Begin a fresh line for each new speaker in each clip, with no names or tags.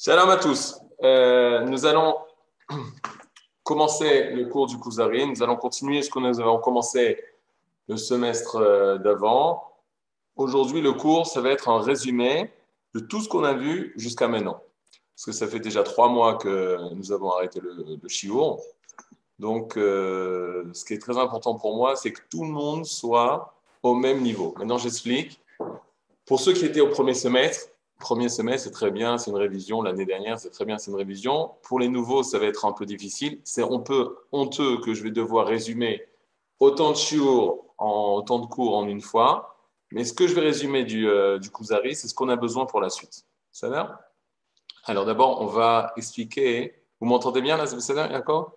Salam à tous. Euh, nous allons commencer le cours du Kuzari. Nous allons continuer ce que nous avons commencé le semestre euh, d'avant. Aujourd'hui, le cours, ça va être un résumé de tout ce qu'on a vu jusqu'à maintenant. Parce que ça fait déjà trois mois que nous avons arrêté le, le Donc, euh, ce qui est très important pour moi, c'est que tout le monde soit au même niveau. Maintenant, j'explique. Pour ceux qui étaient au premier semestre, premier semestre, c'est très bien, c'est une révision. L'année dernière, c'est très bien, c'est une révision. Pour les nouveaux, ça va être un peu difficile. C'est on peut honteux que je vais devoir résumer autant de autant de cours en une fois. Mais ce que je vais résumer du, euh, du Kuzari, c'est ce qu'on a besoin pour la suite. Ça va? Alors d'abord, on va expliquer. Vous m'entendez bien là, c'est d'accord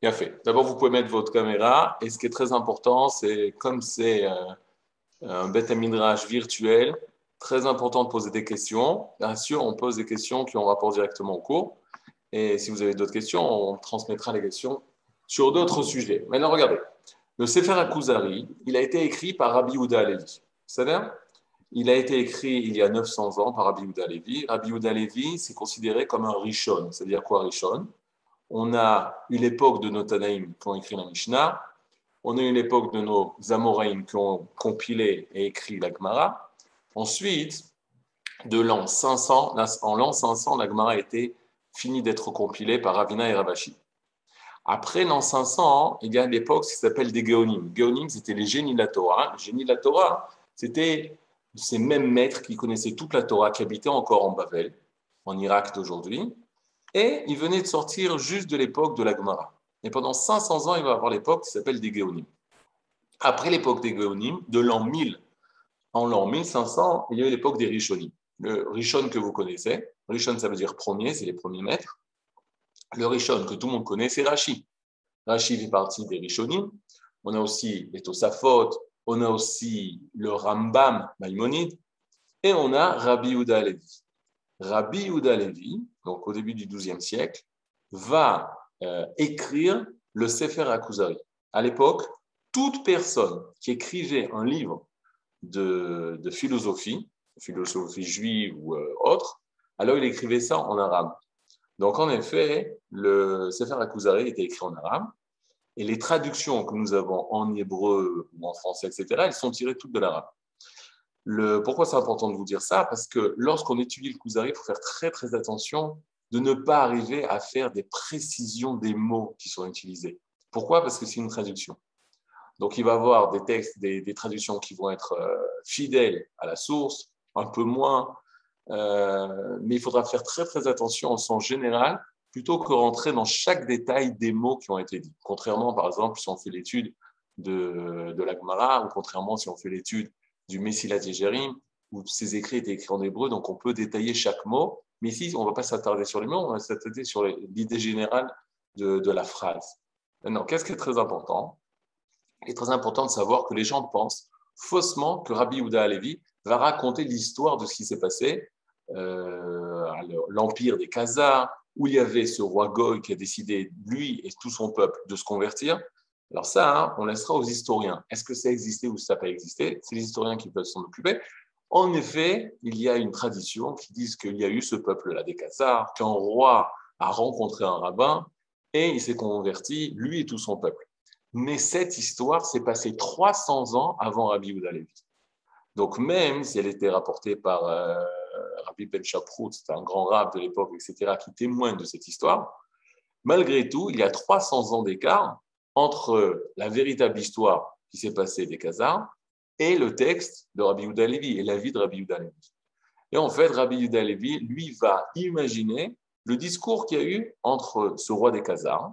Bien fait. D'abord, vous pouvez mettre votre caméra. Et ce qui est très important, c'est comme c'est euh, un bête midrash virtuel, très important de poser des questions. Bien sûr, on pose des questions qui ont rapport directement au cours. Et si vous avez d'autres questions, on transmettra les questions sur d'autres sujets. Maintenant, regardez. Le Sefer Akuzari, il a été écrit par Rabbi Yehuda Alevi. C'est-à-dire, il a été écrit il y a 900 ans par Rabbi Yehuda Alevi. Rabbi Yehuda Alevi, c'est considéré comme un Rishon. C'est-à-dire quoi, Rishon? On a eu l'époque de nos Tanaïm qui ont écrit la Mishnah. On a eu l'époque de nos Amoraïm qui ont compilé et écrit la Gemara. Ensuite, de l'an 500, en l'an 500, la Gemara a été finie d'être compilée par Ravina et Ravashi. Après l'an 500, il y a l'époque qui s'appelle des Géonim. Géonim, c'était les génies de la Torah. Les génies de la Torah, c'était ces mêmes maîtres qui connaissaient toute la Torah, qui habitaient encore en Bavel, en Irak d'aujourd'hui. Et ils venaient de sortir juste de l'époque de la Gemara. Et pendant 500 ans, il va avoir l'époque qui s'appelle des Géonim. Après l'époque des Géonim, de l'an 1000 en l'an 1500, il y a eu l'époque des Rishonim. Le Rishon que vous connaissez, Rishon ça veut dire premier, c'est les premiers maîtres. Le Rishon que tout le monde connaît, c'est Rashi. Rashi fait partie des Rishonim. On a aussi les Tosafot, on a aussi le Rambam Maïmonide, et on a Rabbi Yehuda Levi. Rabbi Yehuda Levi, donc au début du XIIe siècle, va euh, écrire le Sefer Akuzari. À l'époque, toute personne qui écrivait un livre de, philosophie, philosophie juive ou euh, autre, alors il écrivait ça en arabe. Donc en effet, le Sefer Akuzari était écrit en arabe, et les traductions que nous avons en hébreu ou en français, etc., elles sont tirées toutes de l'arabe. Le, pourquoi c'est important de vous dire ça? Parce que lorsqu'on étudie le Kuzari, il faut faire très très attention de ne pas arriver à faire des précisions des mots qui sont utilisés. Pourquoi? Parce que c'est une traduction. Donc, il va avoir des textes, des, traductions qui vont être euh, fidèles à la source, un peu moins, euh, mais il faudra faire très très attention en sens général plutôt que rentrer dans chaque détail des mots qui ont été dits. Contrairement, par exemple, si on fait l'étude de, de la Gemara, ou contrairement si on fait l'étude du Messilat Jérim, où ces écrits étaient écrits en hébreu, donc on peut détailler chaque mot, mais ici, on ne va pas s'attarder sur les mots, on va s'attarder sur l'idée générale de, la phrase. Maintenant, qu'est-ce qui est très important? Il est très important de savoir que les gens pensent faussement que Rabbi Yehuda Alevi va raconter l'histoire de ce qui s'est passé euh, à l'empire des Khazars, où il y avait ce roi Goy qui a décidé, lui et tout son peuple, de se convertir. Alors ça, hein, on laissera aux historiens. Est-ce que ça a existé ou ça n'a pas existé? C'est les historiens qui peuvent s'en occuper. En effet, il y a une tradition qui dit qu'il y a eu ce peuple-là des Khazars, qu'un roi a rencontré un rabbin et il s'est converti, lui et tout son peuple. Mais cette histoire s'est passée 300 ans avant Rabbi Yehuda Donc même si elle était rapportée par euh, Rabbi Ben Shaprout, c'était un grand rab de l'époque, etc., qui témoigne de cette histoire, malgré tout, il y a 300 ans d'écart entre la véritable histoire qui s'est passée des Khazars et le texte de Rabbi Yehuda et la vie de Rabbi Yehuda. Et en fait, Rabbi Yehuda Levi, lui, va imaginer le discours qu'il y a eu entre ce roi des Khazars,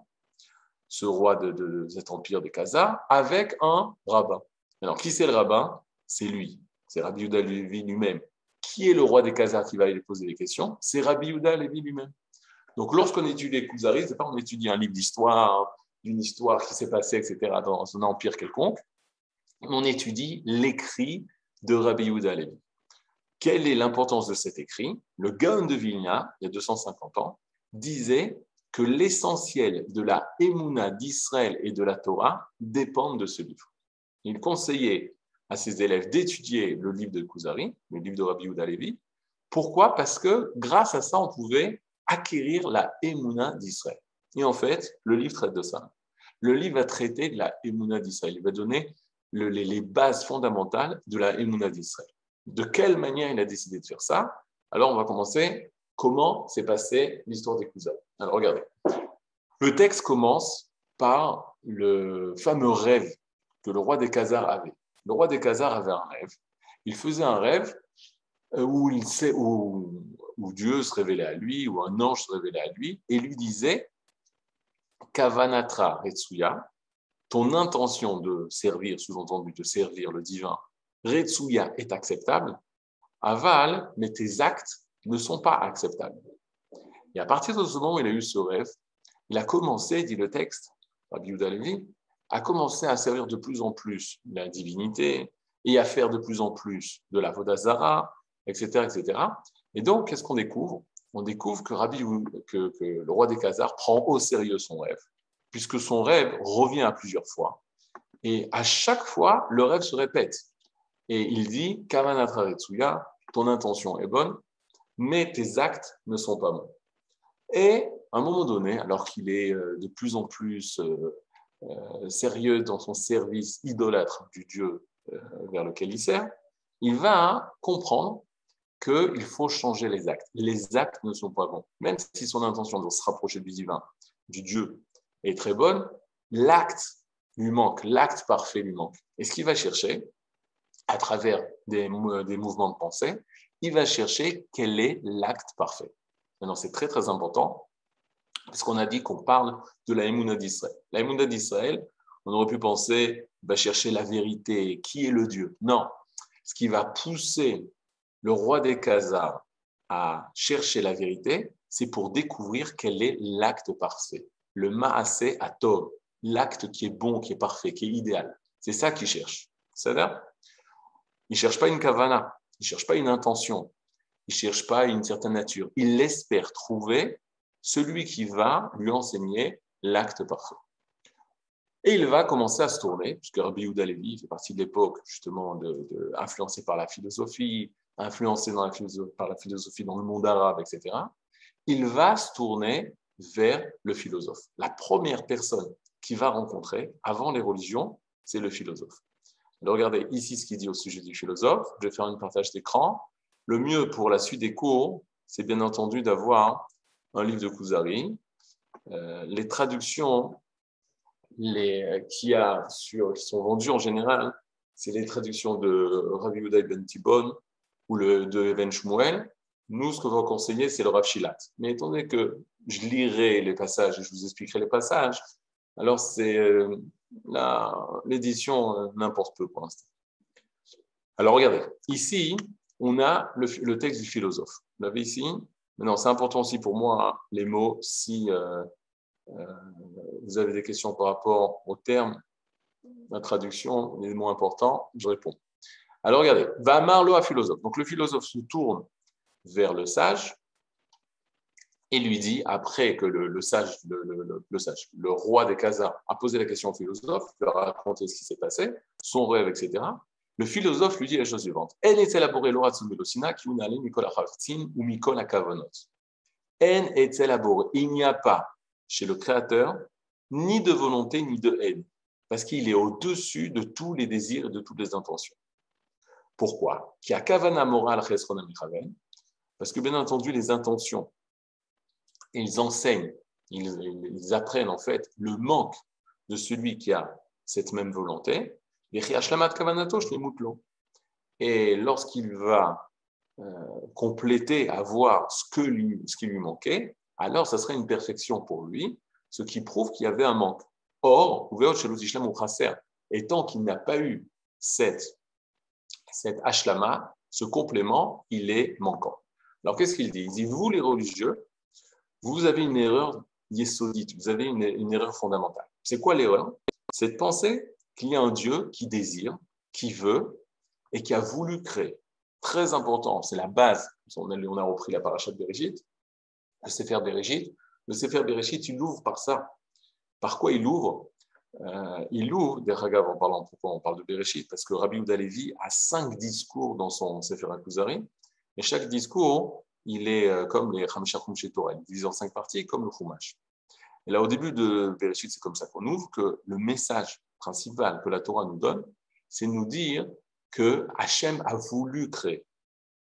ce roi de, cet empire des Khazars, avec un rabbin. Alors, qui c'est le rabbin? C'est lui, c'est Rabbi Yehuda Levi lui-même. Qui est le roi des Khazars qui va lui poser les questions? C'est Rabbi Yehuda Levi lui-même. Donc, lorsqu'on étudie les Kouzaris, c'est pas on étudie un livre d'histoire, d'une histoire qui s'est passée, etc., dans un empire quelconque on étudie l'écrit de Rabbi Yehuda Levi. Quelle est l'importance de cet écrit? Le Gaon de Vilna, il y a 250 ans, disait que l'essentiel de la Emouna d'Israël et de la Torah dépendent de ce livre. Il conseillait à ses élèves d'étudier le livre de Kuzari, le livre de Rabbi Yehuda Levi. Pourquoi? Parce que grâce à ça, on pouvait acquérir la Emouna d'Israël. Et en fait, le livre traite de ça. Le livre va traiter de la Emouna d'Israël. Il va donner les, bases fondamentales de la Emouna d'Israël. De quelle manière il a décidé de faire ça? Alors, on va commencer. Comment s'est passée l'histoire des Kuzari Alors, regardez. Le texte commence par le fameux rêve que le roi des Khazars avait. Le roi des Khazars avait un rêve. Il faisait un rêve euh, où, il sait, où, Dieu se révélait à lui, où un ange se révélait à lui, et lui disait Kavanatra Retsuya, ton intention de servir, sous-entendu de servir le divin, Retsuya est acceptable, aval, mais tes actes ne sont pas acceptables. Et à partir de ce moment où il a eu ce rêve, il a commencé, dit le texte, Rabbi Levi, a commencé à servir de plus en plus la divinité et à faire de plus en plus de la Vodazara, etc., etc. Et donc, qu'est-ce qu'on découvre? On découvre que, Rabbi, que, que le roi des Khazars prend au sérieux son rêve, puisque son rêve revient à plusieurs fois. Et à chaque fois, le rêve se répète. Et il dit, Retsuya, ton intention est bonne, mais tes actes ne sont pas bons. Et à un moment donné, alors qu'il est euh, de plus en plus euh, euh, sérieux dans son service idolâtre du Dieu vers lequel il sert, il va comprendre qu'il faut changer les actes. Les actes ne sont pas bons. Même si son intention de se rapprocher du divin, du Dieu, est très bonne, l'acte lui manque, l'acte parfait lui manque. Et ce qu'il va chercher, à travers des, des mouvements de pensée, il va chercher quel est l'acte parfait. Maintenant, c'est très très important, parce qu'on a dit qu'on parle de la Emouna d'Israël. La Emouna d'Israël, on aurait pu penser, chercher la vérité, qui est le Dieu. Non, ce qui va pousser le roi des Khazars à chercher la vérité, c'est pour découvrir quel est l'acte parfait, le Maasé Atov, l'acte qui est bon, qui est parfait, qui est idéal. C'est ça qu'il cherche. C'est-à-dire, il ne cherche pas une kavana, il ne cherche pas une intention, il ne cherche pas une certaine nature. Il espère trouver celui qui va lui enseigner l'acte parfait. Et il va commencer à se tourner, puisque Rabbi Yehuda fait partie de l'époque justement de, influencé par la philosophie, influencé dans la par la philosophie dans le monde arabe, etc. Il va se tourner vers le philosophe. La première personne qu'il va rencontrer avant les religions, c'est le philosophe. Regardez ici ce qu'il dit au sujet du philosophe. Je vais faire une partage d'écran. Le mieux pour la suite des cours, c'est bien entendu d'avoir un livre de Kuzari. Euh, les traductions les, sur, qui sont vendues en général, c'est les traductions de Rabbi Uday Ben Tibon ou de Even Shmuel. Nous, ce qu'on va conseiller, c'est le Rav Shilat. Mais étant donné que je lirai les passages et je vous expliquerai les passages, alors c'est euh, l'édition euh, n'importe peu pour l'instant. Alors regardez, ici, on a le, texte du philosophe. Vous l'avez ici? Maintenant, c'est important aussi pour moi, les mots, si euh, euh, vous avez des questions par rapport au terme, la traduction, les mots importants, je réponds. Alors regardez, va marlo à philosophe. Donc le philosophe se tourne vers le sage et lui dit, après que le, sage, le, sage, le roi des Khazars a posé la question au philosophe, il leur a raconté ce qui s'est passé, son rêve, etc. Le philosophe lui dit la chose suivante. En est élaboré qui ou Kavonot. En est élaboré. Il n'y a pas chez le Créateur ni de volonté ni de haine, parce qu'il est au-dessus de tous les désirs et de toutes les intentions. Pourquoi? Qui a kavana moral Parce que bien entendu, les intentions, ils enseignent, ils, apprennent en fait le manque de celui qui a cette même volonté. Et lorsqu'il va euh, compléter, avoir ce, que lui, ce qui lui manquait, alors ça serait une perfection pour lui, ce qui prouve qu'il y avait un manque. Or, et tant qu'il n'a pas eu cette, cette ashlama, ce complément, il est manquant. Alors qu'est-ce qu'il dit? Il dit, vous les religieux, vous avez une erreur yesodite, vous avez une, erreur fondamentale. C'est quoi l'erreur? C'est de penser qu'il y a un Dieu qui désire, qui veut et qui a voulu créer. Très important, c'est la base. On a, repris la paracha de Bereshit, le Sefer Bereshit. Le Sefer Bereshit, il ouvre par ça. Par quoi il ouvre? Euh, il ouvre, des regards en parlant pourquoi on parle de Bereshit, parce que Rabbi Udalevi a cinq discours dans son Sefer HaKuzari, et chaque discours, il est euh, comme les Hamisha Chumshe Torah, il est divisé en cinq parties, comme le Chumash. Et là, au début de Bereshit, c'est comme ça qu'on ouvre, que le message principal que la Torah nous donne, c'est nous dire que Hachem a voulu créer.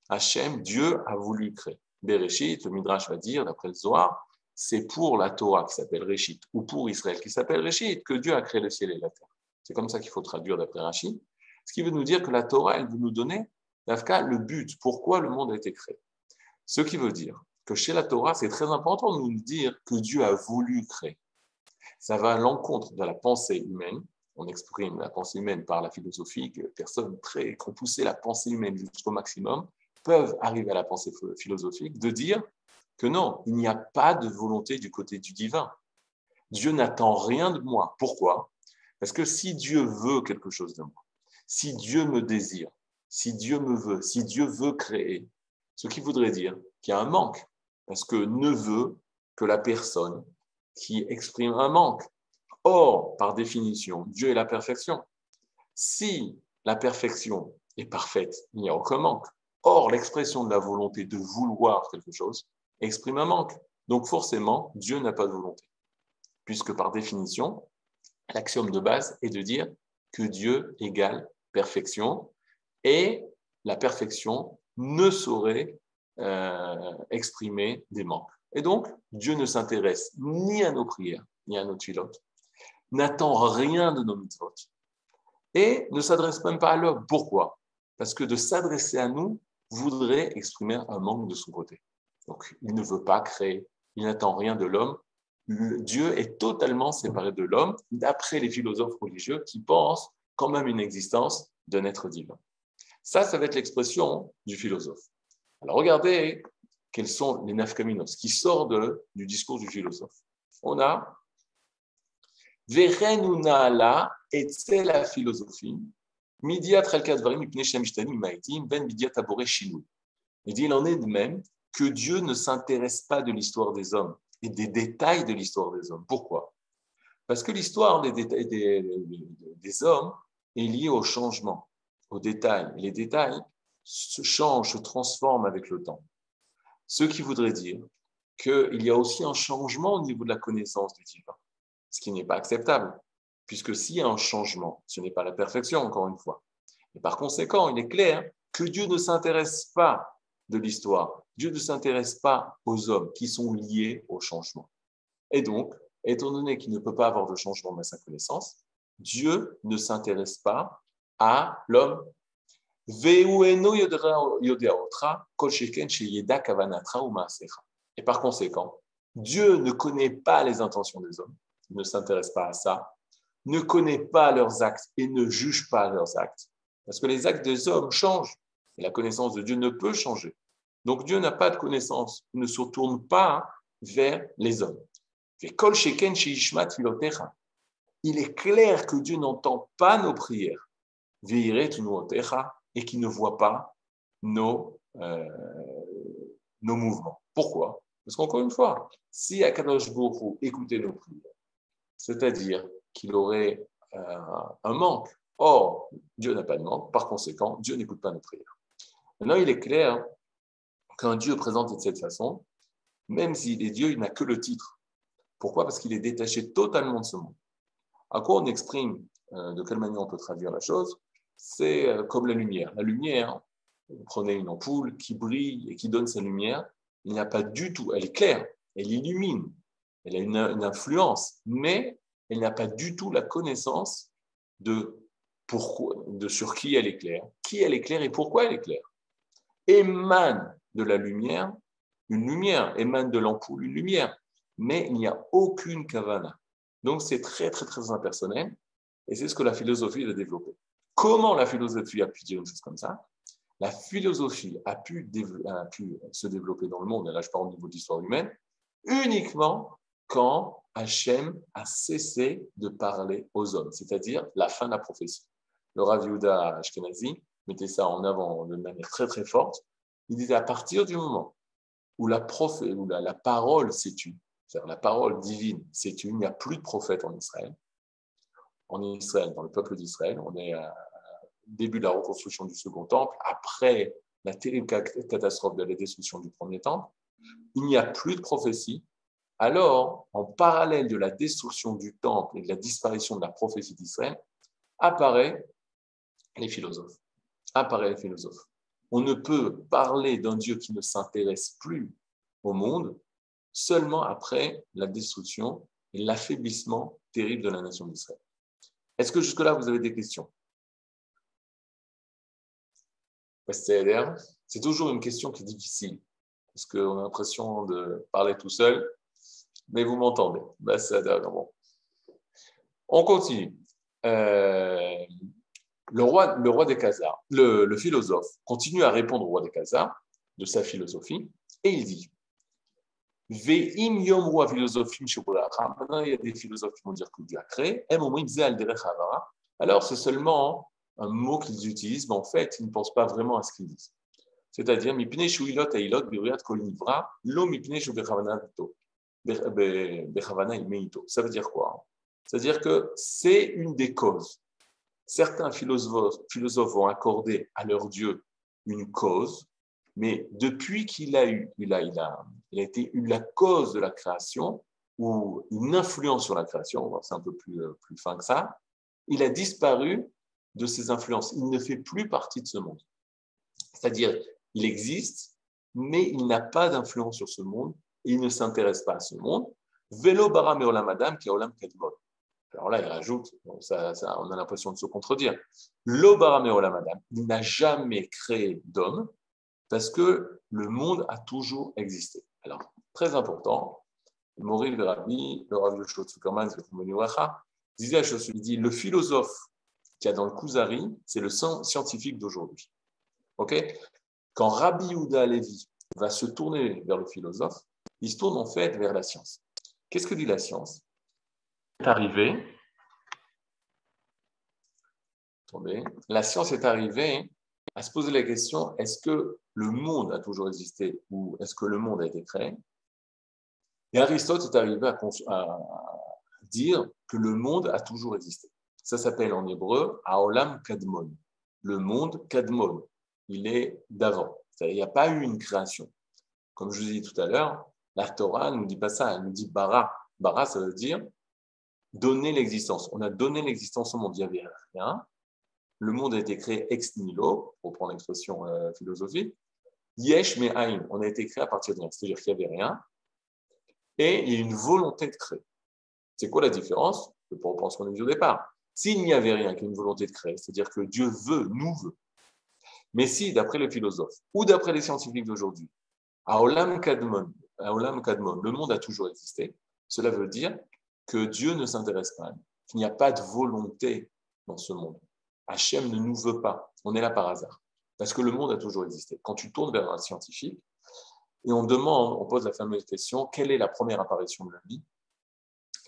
Hachem, Dieu a voulu créer. Bereshit, le Midrash va dire, d'après le Zohar, c'est pour la Torah qui s'appelle Réchit, ou pour Israël qui s'appelle Réchit, que Dieu a créé le ciel et la terre. C'est comme ça qu'il faut traduire d'après Rachid. Ce qui veut nous dire que la Torah, elle veut nous donner, d'Afka, le but, pourquoi le monde a été créé? Ce qui veut dire que chez la Torah, c'est très important de nous dire que Dieu a voulu créer. Ça va à l'encontre de la pensée humaine. On exprime la pensée humaine par la philosophie, que personnes très, qui ont poussé la pensée humaine jusqu'au maximum peuvent arriver à la pensée philosophique de dire que non, il n'y a pas de volonté du côté du divin. Dieu n'attend rien de moi. Pourquoi? Parce que si Dieu veut quelque chose de moi, si Dieu me désire, si Dieu me veut, si Dieu veut créer, ce qui voudrait dire qu'il y a un manque, parce que ne veut que la personne qui exprime un manque. Or, par définition, Dieu est la perfection. Si la perfection est parfaite, il n'y a aucun manque. Or, l'expression de la volonté de vouloir quelque chose exprime un manque. Donc forcément, Dieu n'a pas de volonté. Puisque par définition, l'axiome de base est de dire que Dieu égale perfection et la perfection ne saurait euh, exprimer des manques. Et donc, Dieu ne s'intéresse ni à nos prières, ni à nos tuilotes, n'attend rien de nos mitzvot et ne s'adresse même pas à l'homme. Pourquoi? Parce que de s'adresser à nous voudrait exprimer un manque de son côté. Donc, il ne veut pas créer, il n'attend rien de l'homme. Dieu est totalement séparé de l'homme, d'après les philosophes religieux qui pensent quand même une existence d'un être divin. Ça, ça va être l'expression du philosophe. Alors, regardez quels sont les nafkaminos qui sortent du discours du philosophe. On a Verenuna la et c'est la philosophie. Ben Il dit il en est de même que Dieu ne s'intéresse pas de l'histoire des hommes et des détails de l'histoire des hommes. Pourquoi? Parce que l'histoire des, des, hommes est liée au changement, aux détails. Les détails se changent, se transforment avec le temps. Ce qui voudrait dire qu'il y a aussi un changement au niveau de la connaissance du divin, ce qui n'est pas acceptable, puisque s'il y a un changement, ce n'est pas la perfection, encore une fois. Et par conséquent, il est clair que Dieu ne s'intéresse pas de l'histoire. Dieu ne s'intéresse pas aux hommes qui sont liés au changement. Et donc, étant donné qu'il ne peut pas avoir de changement dans sa connaissance, Dieu ne s'intéresse pas à l'homme. Et par conséquent, Dieu ne connaît pas les intentions des hommes, ne s'intéresse pas à ça, ne connaît pas leurs actes et ne juge pas leurs actes. Parce que les actes des hommes changent. Et la connaissance de Dieu ne peut changer. Donc Dieu n'a pas de connaissance, ne se tourne pas vers les hommes. Il est clair que Dieu n'entend pas nos prières et qu'il ne voit pas nos, euh, nos mouvements. Pourquoi? Parce qu'encore une fois, si Akadosh Baruch écoutait nos prières, c'est-à-dire qu'il aurait euh, un manque, or Dieu n'a pas de manque, par conséquent, Dieu n'écoute pas nos prières. Maintenant, il est clair qu'un Dieu présente de cette façon, même s'il est Dieu, il n'a que le titre. Pourquoi? Parce qu'il est détaché totalement de ce monde. À quoi on exprime, euh, de quelle manière on peut traduire la chose? C'est euh, comme la lumière. La lumière, vous prenez une ampoule qui brille et qui donne sa lumière, il n'y a pas du tout, elle est claire, elle illumine, elle a une, une influence, mais elle n'a pas du tout la connaissance de, pourquoi, de sur qui elle est claire, qui elle est claire et pourquoi elle est claire émane de la lumière, une lumière, émane de l'ampoule, une lumière, mais il n'y a aucune kavana. Donc c'est très, très, très impersonnel, et c'est ce que la philosophie a développé. Comment la philosophie a pu dire une chose comme ça La philosophie a pu, se développer dans le monde, et là je parle au niveau de l'histoire humaine, uniquement quand Hachem a cessé de parler aux hommes, c'est-à-dire la fin de la prophétie. Le Rav Yehuda Ashkenazi mettait ça en avant de manière très très forte. Il disait à partir du moment où la, où la, parole s'est tue, c'est-à-dire la parole divine s'est tue, il n'y a plus de prophète en Israël, en Israël, dans le peuple d'Israël. On est au début de la reconstruction du second temple, après la terrible catastrophe de la destruction du premier temple. Il n'y a plus de prophétie. Alors, en parallèle de la destruction du temple et de la disparition de la prophétie d'Israël, apparaissent les philosophes. Apparaissent les philosophes. On ne peut parler d'un Dieu qui ne s'intéresse plus au monde seulement après la destruction et l'affaiblissement terrible de la nation d'Israël. Est-ce que jusque-là, vous avez des questions? C'est toujours une question qui est difficile, parce qu'on a l'impression de parler tout seul, mais vous m'entendez. On continue. Euh, le, roi, le roi des Khazars, le, philosophe, continue à répondre au roi des Khazars de sa philosophie, et il dit Maintenant, il y a des philosophes qui vont dire que Dieu a créé. Alors, c'est seulement un mot qu'ils utilisent, mais en fait, ils ne pensent pas vraiment à ce qu'ils disent. C'est-à-dire, Ça veut dire quoi? C'est-à-dire que c'est une des causes. Certains philosophes, philosophes vont accorder à leur Dieu une cause, mais depuis qu'il a eu, il il a, il a été eu la cause de la création ou une influence sur la création, c'est un peu plus, euh, plus fin que ça, il a disparu de ses influences. Il ne fait plus partie de ce monde. C'est-à-dire, il existe, mais il n'a pas d'influence sur ce monde et il ne s'intéresse pas à ce monde. Vélo bara madame qui a olam kadmon. Alors là, il rajoute, ça, on a l'impression de se contredire. Lo bara madame, il n'a jamais créé d'homme parce que le monde a toujours existé. Alors, très important, Maurice Rabbi, le Rav disait à il dit le philosophe qu'il y a dans le Kuzari, c'est le scientifique d'aujourd'hui. Quand Rabbi Yehuda Levi va se tourner vers le philosophe, il se tourne en fait vers la science. Qu'est-ce que dit la science? Est arrivée. La science est arrivée à se poser la question est-ce que le monde a toujours existé ou est-ce que le monde a été créé? Et Aristote est arrivé à dire que le monde a toujours existé. Ça s'appelle en hébreu Aolam Kadmon. Le monde Kadmon. Il est d'avant. Il n'y a pas eu une création. Comme je vous ai dit tout à l'heure, la Torah ne nous dit pas ça. Elle nous dit bara. Bara, ça veut dire donner l'existence. On a donné l'existence au monde. Il n'y avait rien. Le monde a été créé ex nihilo, pour prendre l'expression euh, philosophique. Yesh me On a été créé à partir de rien. C'est-à-dire qu'il n'y avait rien. Et il y a une volonté de créer. C'est quoi la différence? Reprendre ce qu'on a dit au départ. S'il n'y avait rien qu'une volonté de créer, c'est-à-dire que Dieu veut, nous veut. Mais si, d'après les philosophes ou d'après les scientifiques d'aujourd'hui, Aolam Kadmon, Kadmon, le monde a toujours existé, cela veut dire que Dieu ne s'intéresse pas, qu'il n'y a pas de volonté dans ce monde. Hachem ne nous veut pas, on est là par hasard, parce que le monde a toujours existé. Quand tu tournes vers un scientifique et on demande, on pose la fameuse question, quelle est la première apparition de la vie?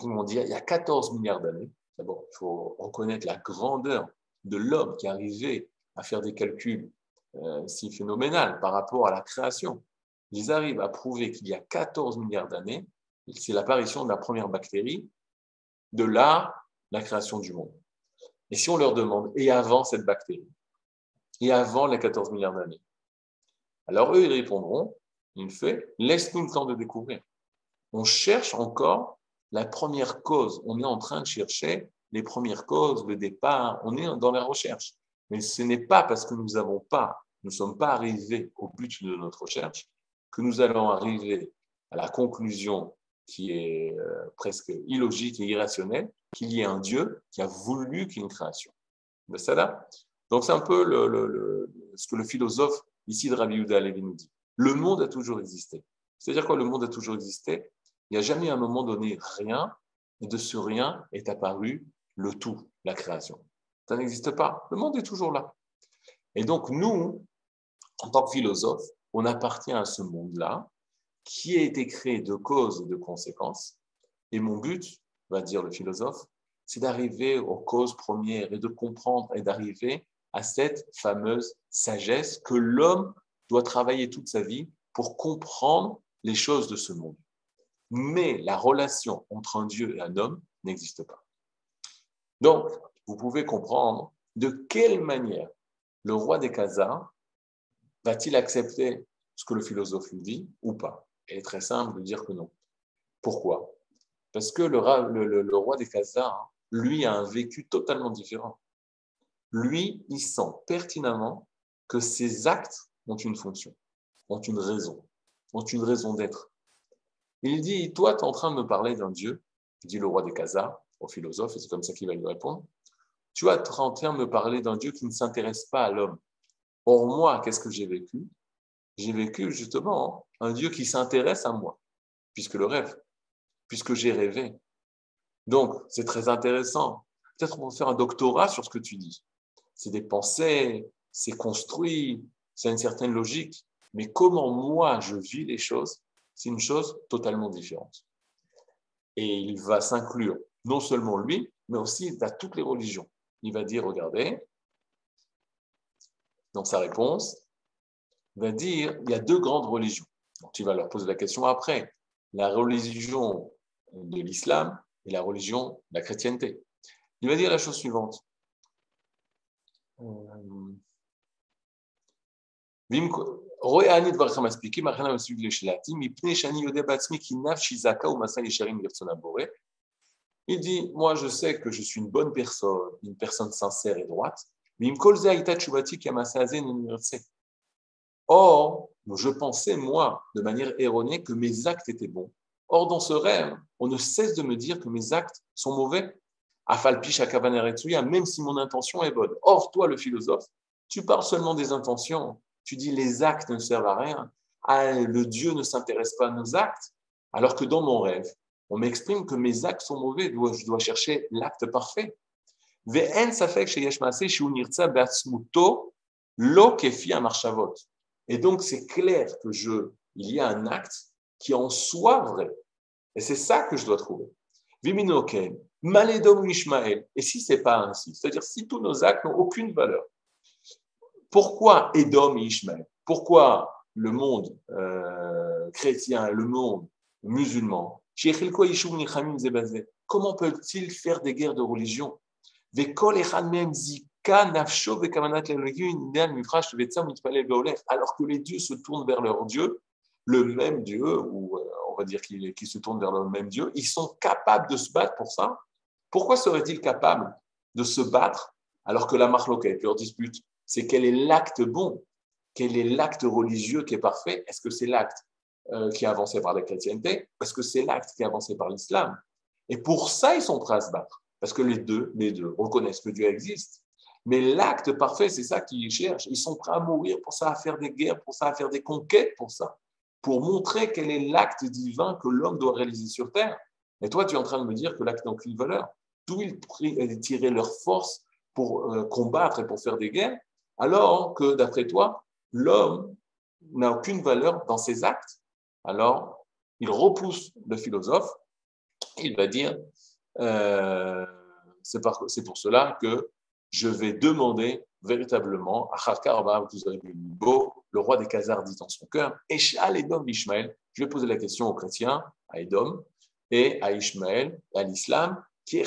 Ils vont dire, il y a 14 milliards d'années, D'abord, il faut reconnaître la grandeur de l'homme qui arrivait à faire des calculs euh, si phénoménaux par rapport à la création. Ils arrivent à prouver qu'il y a 14 milliards d'années, c'est l'apparition de la première bactérie, de là, la création du monde. Et si on leur demande, et avant cette bactérie, et avant les 14 milliards d'années, alors eux, ils répondront, il fait, laisse-nous le temps de découvrir. On cherche encore la première cause. On est en train de chercher les premières causes, le départ. On est dans la recherche. Mais ce n'est pas parce que nous n'avons pas, nous ne sommes pas arrivés au but de notre recherche que nous allons arriver à la conclusion qui est euh, presque illogique et irrationnelle qu'il y ait un Dieu qui a voulu qu'il y ait une création. Donc c'est un peu ce que le philosophe ici de Rabbi Yehuda nous dit. Le monde a toujours existé. C'est-à-dire quoi? Le monde a toujours existé? Il n'y a jamais à un moment donné rien, et de ce rien est apparu le tout, la création. Ça n'existe pas. Le monde est toujours là. Et donc, nous, en tant que philosophes, on appartient à ce monde-là qui a été créé de causes et de conséquences. Et mon but, va dire le philosophe, c'est d'arriver aux causes premières et de comprendre et d'arriver à cette fameuse sagesse que l'homme doit travailler toute sa vie pour comprendre les choses de ce monde mais la relation entre un Dieu et un homme n'existe pas. Donc, vous pouvez comprendre de quelle manière le roi des Khazars va-t-il accepter ce que le philosophe lui dit ou pas Il est très simple de dire que non. Pourquoi? Parce que le, roi des Khazars, lui, a un vécu totalement différent. Lui, il sent pertinemment que ses actes ont une fonction, ont une raison, ont une raison d'être. Il dit, toi, tu es en train de me parler d'un Dieu, dit le roi des Khazars au philosophe, et c'est comme ça qu'il va lui répondre. Tu es en train de me parler d'un Dieu qui ne s'intéresse pas à l'homme. Or, moi, qu'est-ce que j'ai vécu? J'ai vécu justement un Dieu qui s'intéresse à moi, puisque le rêve, puisque j'ai rêvé. Donc, c'est très intéressant. Peut-être on va faire un doctorat sur ce que tu dis. C'est des pensées, c'est construit, c'est une certaine logique. Mais comment moi je vis les choses, c'est une chose totalement différente. Et il va s'inclure non seulement lui, mais aussi à toutes les religions. Il va dire, regardez, dans sa réponse, il va dire, il y a deux grandes religions. Donc, tu vas leur poser la question après. La religion de l'islam et la religion de la chrétienté. Il va dire la chose suivante. Euh, il dit, moi je sais que je suis une bonne personne, une personne sincère et droite. Or, je pensais, moi, de manière erronée, que mes actes étaient bons. Or, dans ce rêve, on ne cesse de me dire que mes actes sont mauvais. Même si mon intention est bonne. Or, toi, le philosophe, tu parles seulement des intentions. Tu dis les actes ne servent à rien. Ah, le Dieu ne s'intéresse pas à nos actes. Alors que dans mon rêve, on m'exprime que mes actes sont mauvais. Je dois chercher l'acte parfait. Et donc, c'est clair que je, il y a un acte qui en soit vrai. Et c'est ça que je dois trouver. Et si c'est pas ainsi, c'est-à-dire si tous nos actes n'ont aucune valeur, pourquoi Edom et Ishmael Pourquoi le monde euh, chrétien, le monde musulman? Comment peut-il faire des guerres de religion? Alors que les dieux se tournent vers leur Dieu, le même Dieu, ou euh, on va dire qu'ils se tournent vers le même Dieu, ils sont capables de se battre pour ça. Pourquoi seraient-ils capables de se battre alors que la marloquette, leur dispute, c'est quel est l'acte bon, quel est l'acte religieux qui est parfait Est-ce que c'est l'acte euh, qui est avancé par la chrétienté Est-ce que c'est l'acte qui est avancé par l'islam? Et pour ça, ils sont prêts à se battre. Parce que les deux, les deux reconnaissent que Dieu existe. Mais l'acte parfait, c'est ça qu'ils cherchent. Ils sont prêts à mourir pour ça, à faire des guerres, pour ça, à faire des conquêtes pour ça, pour montrer quel est l'acte divin que l'homme doit réaliser sur Terre. Et toi, tu es en train de me dire que l'acte n'a aucune valeur. D'où ils tiraient leur force pour euh, combattre et pour faire des guerres, alors que, d'après toi, l'homme n'a aucune valeur dans ses actes. Alors, il repousse le philosophe, il va dire, euh, c'est pour cela que je vais demander véritablement à le roi des Khazars dit dans son cœur, Eshal Edom Ishmael, je vais poser la question aux chrétiens, à Edom, et à Ishmael, à l'islam, C'est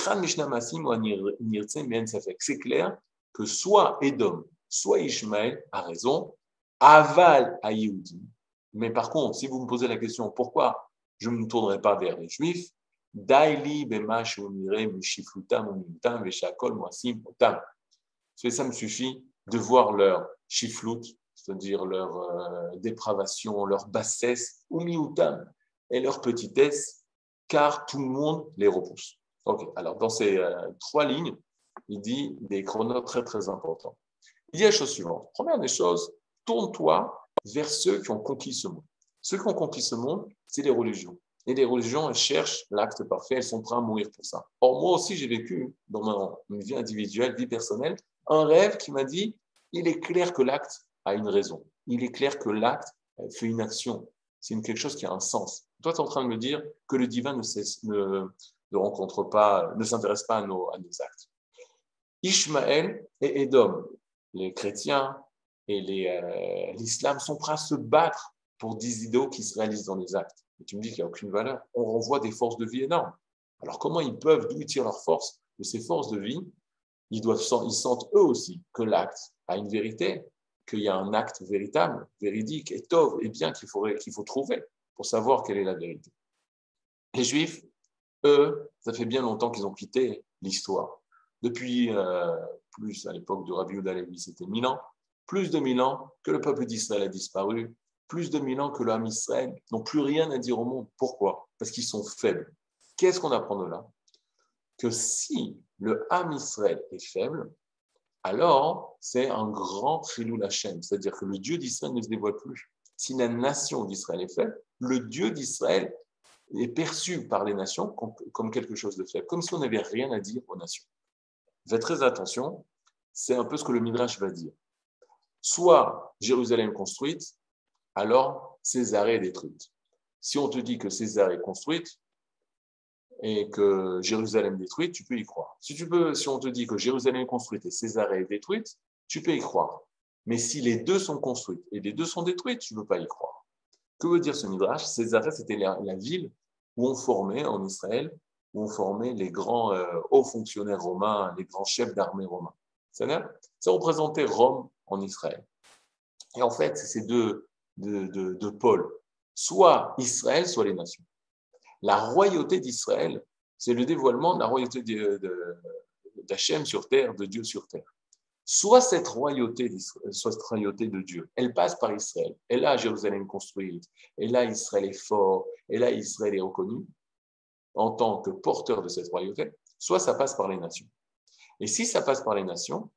clair que soit Edom, soit Ishmael a raison, aval à Yehudi. Mais par contre, si vous me posez la question pourquoi je ne me tournerai pas vers les Juifs, Daili ça me suffit de voir leur chiflout, c'est-à-dire leur euh, dépravation, leur bassesse, ou miutam, et leur petitesse, car tout le monde les repousse. Ok, alors dans ces euh, trois lignes, il dit des chronos très très importants. Il dit la chose suivante. Première des choses, tourne-toi vers ceux qui ont conquis ce monde. Ceux qui ont conquis ce monde, c'est les religions. Et les religions, elles cherchent l'acte parfait, elles sont prêtes à mourir pour ça. Or, moi aussi, j'ai vécu dans ma vie individuelle, vie personnelle, un rêve qui m'a dit, il est clair que l'acte a une raison. Il est clair que l'acte fait une action. C'est quelque chose qui a un sens. Toi, tu es en train de me dire que le divin ne, rencontre pas, ne s'intéresse pas à nos actes. Ishmaël et Edom, les chrétiens et euh, l'islam sont prêts à se battre pour des idéaux qui se réalisent dans les actes. Et tu me dis qu'il n'y a aucune valeur. On renvoie des forces de vie énormes. Alors comment ils peuvent, d'où tirent leur force de ces forces de vie, ils, sentent eux aussi que l'acte a une vérité, qu'il y a un acte véritable, véridique, et et bien qu'il faut trouver pour savoir quelle est la vérité. Les Juifs, eux, ça fait bien longtemps qu'ils ont quitté l'histoire. Depuis euh, plus à l'époque de Rabbi Levi, c'était mille ans, plus de mille ans que le peuple d'Israël a disparu, plus de mille ans que l'âme Israël n'ont plus rien à dire au monde. Pourquoi? Parce qu'ils sont faibles. Qu'est-ce qu'on apprend de là? Que si le âme Israël est faible, alors c'est un grand la chaîne, c'est-à-dire que le Dieu d'Israël ne se dévoile plus. Si la nation d'Israël est faible, le Dieu d'Israël est perçu par les nations comme, quelque chose de faible, comme si on n'avait rien à dire aux nations. Faites très attention, c'est un peu ce que le Midrash va dire. Soit Jérusalem construite, alors Césarée est détruite. Si on te dit que César est construite et que Jérusalem est détruite, tu peux y croire. Si, tu peux, si on te dit que Jérusalem est construite et Césarée est détruite, tu peux y croire. Mais si les deux sont construites et les deux sont détruites, tu ne peux pas y croire. Que veut dire ce Midrash? Césarée, c'était la, ville où on formait en Israël, où on formait les grands euh, hauts fonctionnaires romains, les grands chefs d'armée romains. Ça, représentait Rome en Israël. Et en fait, c'est ces deux, de, Paul, soit Israël, soit les nations. La royauté d'Israël, c'est le dévoilement de la royauté d'Hachem sur terre, de Dieu sur terre. Soit cette royauté, soit cette royauté de Dieu, elle passe par Israël. Et là, Jérusalem construite. Et là, Israël est fort. Et là, Israël est reconnu en tant que porteur de cette royauté. Soit ça passe par les nations. Et si ça passe par les nations,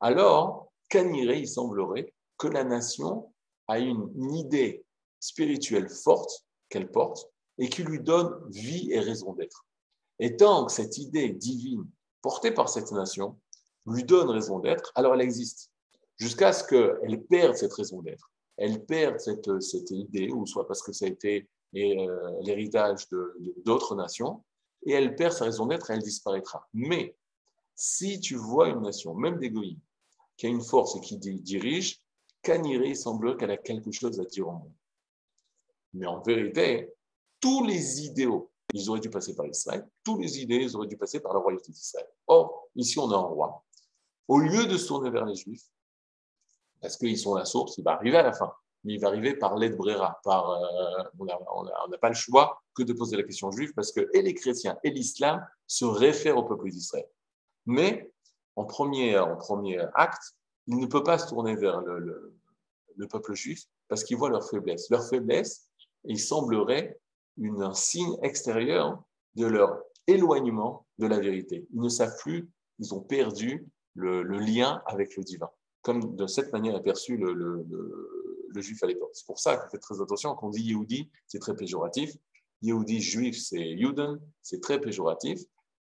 alors, qu'anirait, il semblerait que la nation a une, idée spirituelle forte qu'elle porte et qui lui donne vie et raison d'être. Et tant que cette idée divine portée par cette nation lui donne raison d'être, alors elle existe. Jusqu'à ce qu'elle perde cette raison d'être. Elle perde cette, cette, idée, ou soit parce que ça a été euh, l'héritage d'autres nations, et elle perd sa raison d'être et elle disparaîtra. Mais si tu vois une nation, même d'égoïsme, qui a une force et qui dirige, Caniré semble qu'elle a quelque chose à dire au monde. Mais en vérité, tous les idéaux, ils auraient dû passer par Israël, tous les idéaux, ils auraient dû passer par la royauté d'Israël. Or, ici, on a un roi. Au lieu de se tourner vers les Juifs, parce qu'ils sont la source, il va arriver à la fin, mais il va arriver par l'aide brera, par, euh, on n'a pas le choix que de poser la question juive, parce que et les chrétiens et l'islam se réfèrent au peuple d'Israël. Mais en premier, en premier acte, il ne peut pas se tourner vers le, peuple juif parce qu'il voit leur faiblesse. Leur faiblesse, il semblerait une, un signe extérieur de leur éloignement de la vérité. Ils ne savent plus, ils ont perdu le, lien avec le divin, comme de cette manière est perçu le, le juif à l'époque. C'est pour ça qu'il fait très attention, quand on dit Yehudi, c'est très péjoratif. Yehudi, juif, c'est Yuden, c'est très péjoratif.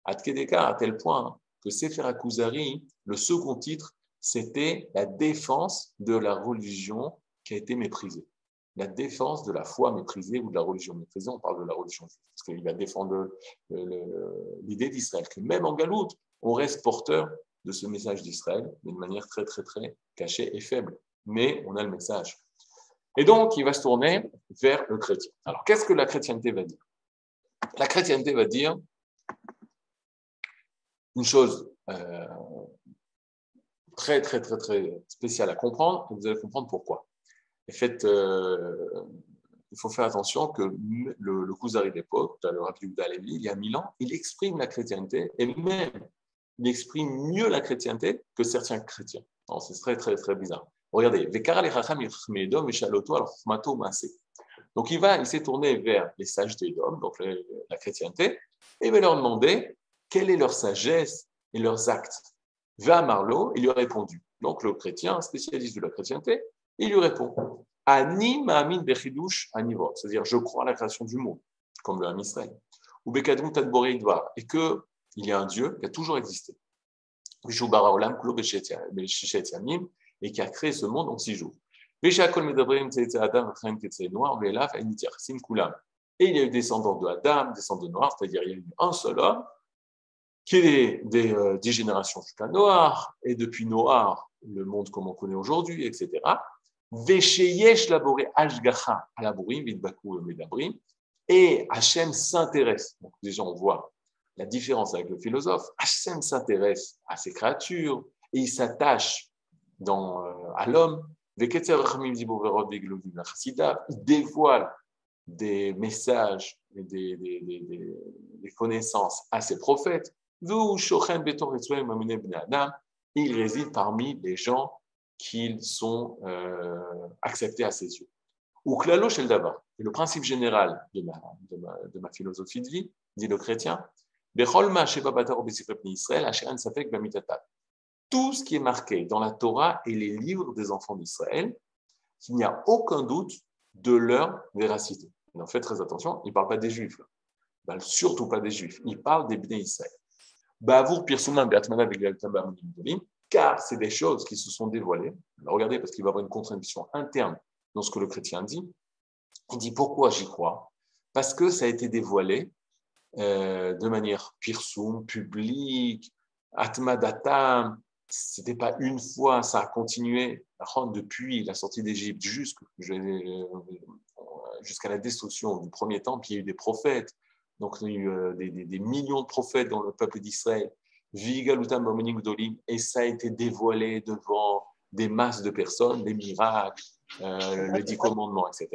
Atkedeka, à tel point que Sefer Akuzari, le second titre, c'était la défense de la religion qui a été méprisée. La défense de la foi méprisée ou de la religion méprisée, on parle de la religion parce qu'il va défendre l'idée d'Israël, que même en Galoute, on reste porteur de ce message d'Israël d'une manière très, très, très cachée et faible. Mais on a le message. Et donc, il va se tourner vers le chrétien. Alors, qu'est-ce que la chrétienté va dire? La chrétienté va dire une chose euh, très, très, très, très spécial à comprendre, et vous allez comprendre pourquoi. Euh, il faut faire attention que le, le Kuzari d'époque, le Rabbi Levi, il y a mille ans, il exprime la chrétienté, et même, il exprime mieux la chrétienté que certains chrétiens. C'est très, très, très bizarre. Regardez, donc il va, il s'est tourné vers les sages d'Edom, donc la chrétienté, et il va leur demander quelle est leur sagesse et leurs actes. Va Marlowe, il lui a répondu. Donc le chrétien, spécialiste de la chrétienté, il lui répond Ani ma'amin bechidush anivot, c'est-à-dire je crois à la création du monde, comme le Ham Israël. Ou bekadum tadbori et qu'il y a un Dieu qui a toujours existé. Et qui a créé ce monde en six jours. Et il y a eu descendants de Adam, descendants de Noir, c'est-à-dire il y a eu un seul homme, qui est des, euh, générations jusqu'à Noir, et depuis Noir, le monde comme on connaît aujourd'hui, etc. Et Hachem s'intéresse. Déjà on voit la différence avec le philosophe, Hachem s'intéresse à ces créatures et il s'attache dans, euh, à l'homme. Il dévoile des messages et des, des, des, des connaissances à ses prophètes. Il réside parmi les gens qui sont euh, acceptés à ses yeux. Ou le principe général de ma, de ma, de ma philosophie de vie, dit le chrétien, tout ce qui est marqué dans la Torah et les livres des enfants d'Israël, qu'il n'y a aucun doute de leur véracité. Mais en fait, très attention, il ne parle pas des Juifs. Surtout pas des Juifs. Il parle des Bnei Israël. Car c'est des choses qui se sont dévoilées. regardez, parce qu'il va y avoir une contradiction interne dans ce que le chrétien dit. Il dit pourquoi j'y crois? Parce que ça a été dévoilé euh, de manière pirsum, publique, atmadatam. C'était pas une fois, ça a continué depuis la sortie d'Égypte euh, jusqu'à la destruction du premier temple. Il y a eu des prophètes, donc il y a eu euh, des, des millions de prophètes dans le peuple d'Israël. Et ça a été dévoilé devant des masses de personnes, des miracles, euh, le dix commandements, etc.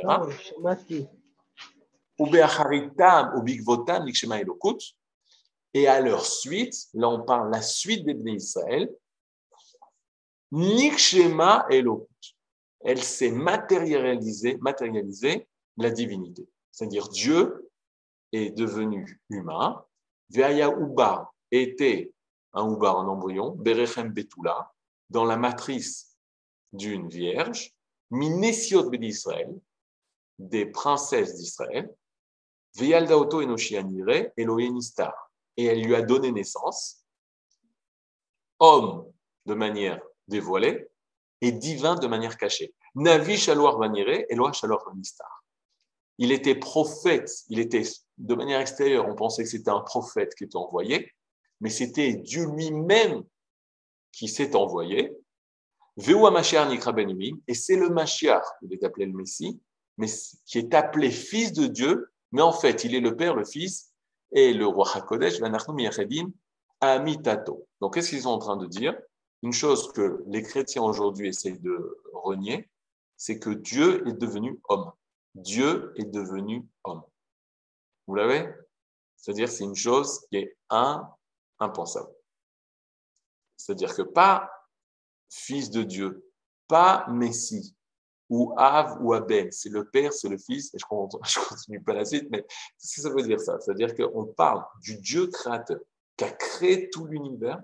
Et à leur suite, là on parle la suite des Israël, Nikshema Elokut. Elle s'est matérialisée, matérialisée la divinité. C'est-à-dire Dieu est devenu humain. Veaya Uba était un Uba, un embryon, Berechem Betula, dans la matrice d'une vierge, Minesiot d'Israël, des princesses d'Israël, Veyalda Enoshianire, Nistar. Et elle lui a donné naissance, homme de manière dévoilée et divin de manière cachée. Navi Shalwar Vanire, Eloa Shalwar Nistar. Il était prophète, il était de manière extérieure, on pensait que c'était un prophète qui était envoyé, mais c'était Dieu lui-même qui s'est envoyé. Ben et c'est le Mashiach, il est appelé le Messie, mais qui est appelé fils de Dieu, mais en fait, il est le Père, le Fils et le roi HaKodesh, Amitato. Donc, qu'est-ce qu'ils sont en train de dire? Une chose que les chrétiens aujourd'hui essayent de renier, c'est que Dieu est devenu homme. Dieu est devenu homme. Vous l'avez? C'est-à-dire, c'est une chose qui est un, impensable. C'est-à-dire que pas fils de Dieu, pas Messie, ou Av ou Abel. C'est le Père, c'est le Fils, et je continue pas la suite, mais qu'est-ce que ça veut dire ça? C'est-à-dire qu'on parle du Dieu créateur qui a créé tout l'univers.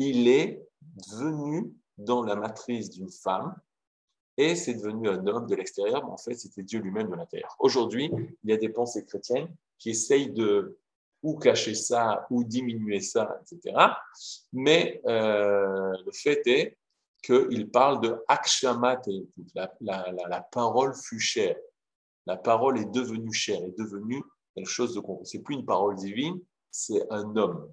Il est venu dans la matrice d'une femme et c'est devenu un homme de l'extérieur, mais en fait, c'était Dieu lui-même de l'intérieur. Aujourd'hui, il y a des pensées chrétiennes qui essayent de ou cacher ça, ou diminuer ça, etc. Mais euh, le fait est qu'il parle de akshamat, la, la, parole fut chère. La parole est devenue chère, est devenue quelque chose de C'est plus une parole divine, c'est un homme.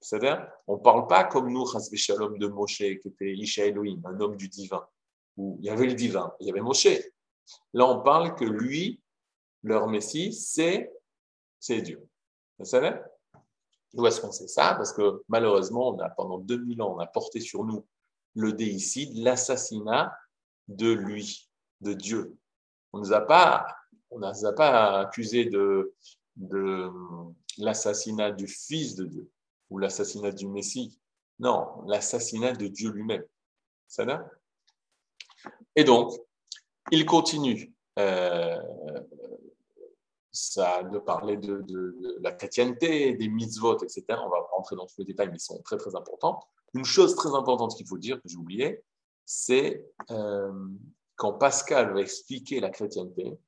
C'est-à-dire, on ne parle pas comme nous, Shalom de Moshe, qui était Isha Elohim, un homme du divin, où il y avait le divin, il y avait Moshe. Là, on parle que lui, leur Messie, c'est Dieu. Vous savez? D'où est-ce qu'on sait ça? Parce que malheureusement, on a, pendant 2000 ans, on a porté sur nous le déicide, l'assassinat de lui, de Dieu. On ne nous a pas, on nous a pas accusés de, de l'assassinat du Fils de Dieu ou l'assassinat du Messie. Non, l'assassinat de Dieu lui-même. Ça va? Et donc, il continue euh, ça, de parler de, la chrétienté, des mitzvot, etc. On va rentrer dans tous les détails, mais ils sont très très importants. Une chose très importante qu'il faut dire, que j'ai oublié, c'est euh, quand Pascal va expliquer la chrétienté,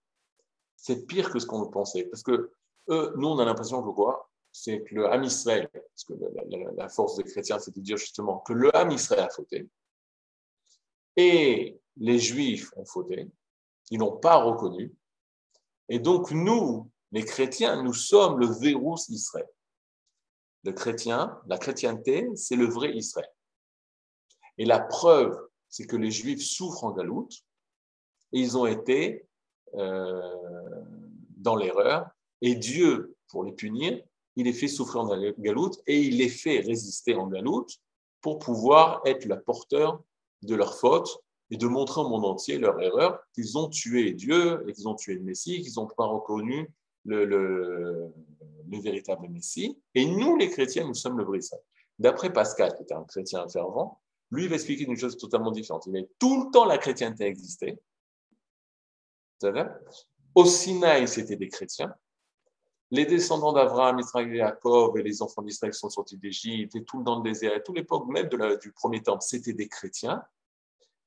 c'est pire que ce qu'on pensait. Parce que eux, nous, on a l'impression que quoi C'est que le Ham Israël, parce que la, force des chrétiens, c'est de dire justement que le Ham Israël a fauté, et les Juifs ont fauté, ils n'ont pas reconnu, et donc, nous, les chrétiens, nous sommes le verrou Israël. Le chrétien, la chrétienté, c'est le vrai Israël. Et la preuve, c'est que les Juifs souffrent en galoute et ils ont été euh, dans l'erreur. Et Dieu, pour les punir, il les fait souffrir en galoute et il les fait résister en galoute pour pouvoir être le porteur de leur faute et de montrer au monde entier leur erreur, qu'ils ont tué Dieu et qu'ils ont tué le Messie, qu'ils n'ont pas reconnu le, le, véritable Messie. Et nous, les chrétiens, nous sommes le vrai D'après Pascal, qui était un chrétien fervent, lui, il va expliquer une chose totalement différente. Il dit tout le temps la chrétienté existait. Vous savez Au Sinaï, c'était des chrétiens. Les descendants d'Abraham, Israël et Jacob et les enfants d'Israël sont sortis d'Égypte et tout dans le désert et toute l'époque même du premier temple, c'était des chrétiens.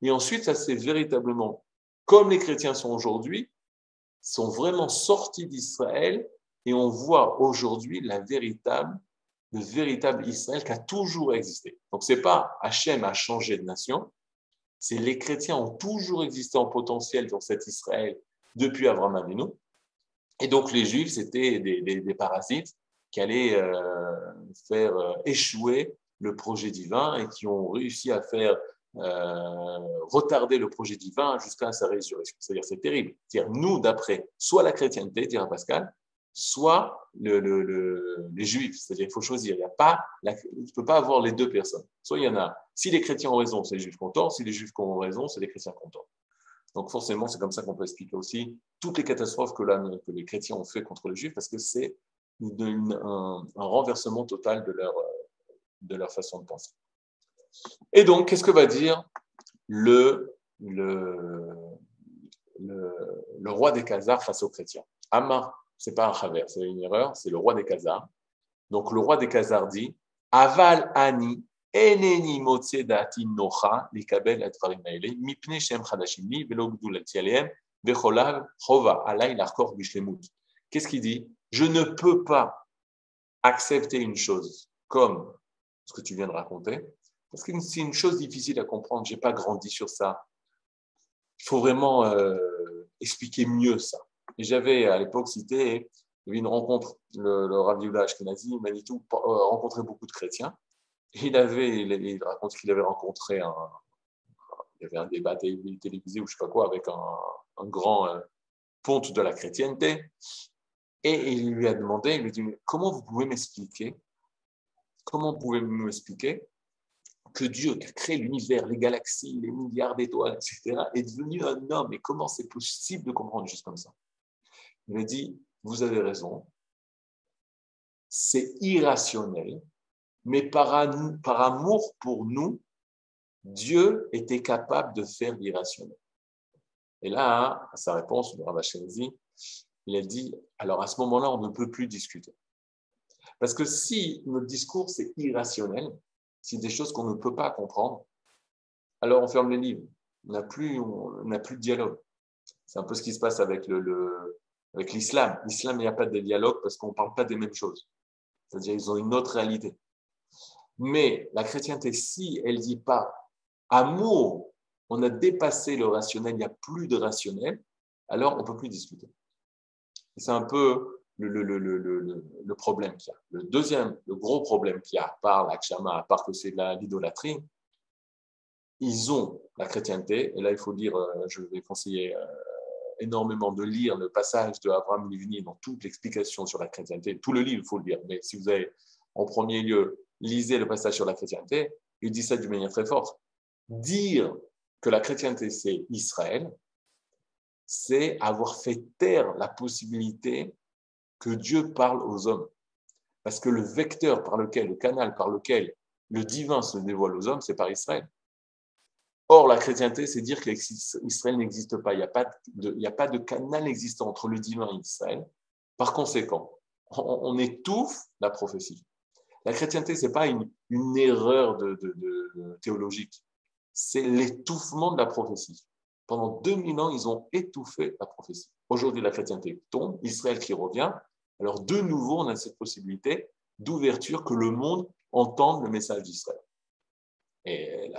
Et ensuite, ça s'est véritablement, comme les chrétiens sont aujourd'hui, sont vraiment sortis d'Israël et on voit aujourd'hui véritable, le véritable Israël qui a toujours existé. Donc, c'est pas Hachem a changé de nation, c'est les chrétiens ont toujours existé en potentiel dans cet Israël depuis Abraham Avinu. Et donc, les juifs, c'était des, parasites qui allaient euh, faire euh, échouer le projet divin et qui ont réussi à faire euh, retarder le projet divin jusqu'à sa résurrection. C'est-à-dire, c'est terrible. C'est-à-dire, nous, d'après soit la chrétienté, dira Pascal, soit le, le, les juifs. C'est-à-dire, il faut choisir. Il ne peut pas avoir les deux personnes. Soit il y en a, si les chrétiens ont raison, c'est les juifs contents. Si les juifs ont raison, c'est les chrétiens contents. Donc, forcément, c'est comme ça qu'on peut expliquer aussi toutes les catastrophes que, les chrétiens ont fait contre les juifs, parce que c'est un, renversement total de leur, de leur façon de penser. Et donc, qu'est-ce que va dire le, le, le, roi des Khazars face aux chrétiens? Amar, c'est pas un travers, c'est une erreur, c'est le roi des Khazars. Donc, le roi des Khazars dit Aval ani Qu'est-ce qu'il dit? Je ne peux pas accepter une chose comme ce que tu viens de raconter, parce que c'est une chose difficile à comprendre. J'ai pas grandi sur ça. Il faut vraiment euh, expliquer mieux ça. Et j'avais à l'époque cité une rencontre, le, le Rav Yehuda Ashkenazi, Manitou, euh, rencontrait beaucoup de chrétiens. Il avait, il, raconte qu'il avait rencontré un, il avait un débat télévisé ou je sais pas quoi avec un, grand euh, ponte de la chrétienté. Et il lui a demandé, il lui dit, comment vous pouvez m'expliquer, comment vous pouvez m'expliquer que Dieu qui a créé l'univers, les galaxies, les milliards d'étoiles, etc., est devenu un homme? Et comment c'est possible de comprendre juste comme ça? Il me dit, vous avez raison, c'est irrationnel, mais par, amour pour nous, Dieu était capable de faire l'irrationnel. Et là, à sa réponse, le Rav il a dit, alors à ce moment-là, on ne peut plus discuter. Parce que si notre discours, c'est irrationnel, si des choses qu'on ne peut pas comprendre, alors on ferme les livres. On n'a plus, plus de dialogue. C'est un peu ce qui se passe avec le, avec l'islam. L'islam, il n'y a pas de dialogue parce qu'on ne parle pas des mêmes choses. C'est-à-dire, ils ont une autre réalité. Mais la chrétienté, si elle dit pas amour, on a dépassé le rationnel, il n'y a plus de rationnel, alors on peut plus discuter. C'est un peu le, le, le, le problème qu'il y a. Le deuxième, le gros problème qu'il y a, à part l'akshama, à part que c'est l'idolâtrie, ils ont la chrétienté, et là il faut dire, euh, je vais conseiller euh, énormément de lire le passage de Abraham Livni dans toute l'explication sur la chrétienté, tout le livre, il faut le lire, mais si vous avez en premier lieu, lisez le passage sur la chrétienté, il dit ça d'une manière très forte. Dire que la chrétienté c'est Israël, c'est avoir fait taire la possibilité que Dieu parle aux hommes. Parce que le vecteur par lequel, le canal par lequel le divin se dévoile aux hommes, c'est par Israël. Or, la chrétienté, c'est dire qu'Israël n'existe pas. Il n'y a, pas de, a pas de canal existant entre le divin et Israël. Par conséquent, on, étouffe la prophétie. La chrétienté, ce n'est pas une, erreur de, théologique, c'est l'étouffement de la prophétie. Pendant 2000 ans, ils ont étouffé la prophétie. Aujourd'hui, la chrétienté tombe, Israël qui revient. Alors, de nouveau, on a cette possibilité d'ouverture que le monde entende le message d'Israël. Et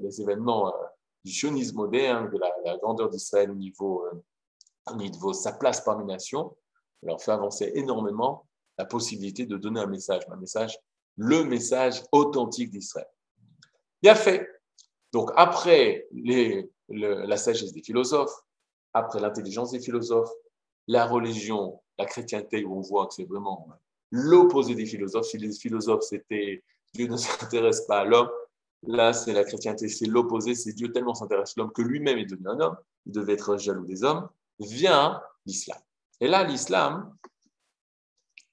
les événements euh, du sionisme moderne, de la, grandeur d'Israël au niveau, euh, niveau sa place parmi les nations, leur fait avancer énormément la possibilité de donner un message, un message, le message authentique d'Israël. Bien fait. Donc, après les, la sagesse des philosophes, après l'intelligence des philosophes, la religion, la chrétienté, où on voit que c'est vraiment l'opposé des philosophes. Si les philosophes, c'était Dieu ne s'intéresse pas à l'homme, là, c'est la chrétienté, c'est l'opposé, c'est Dieu tellement s'intéresse à l'homme que lui-même est devenu un homme, il devait être jaloux des hommes, vient l'islam. Et là, l'islam,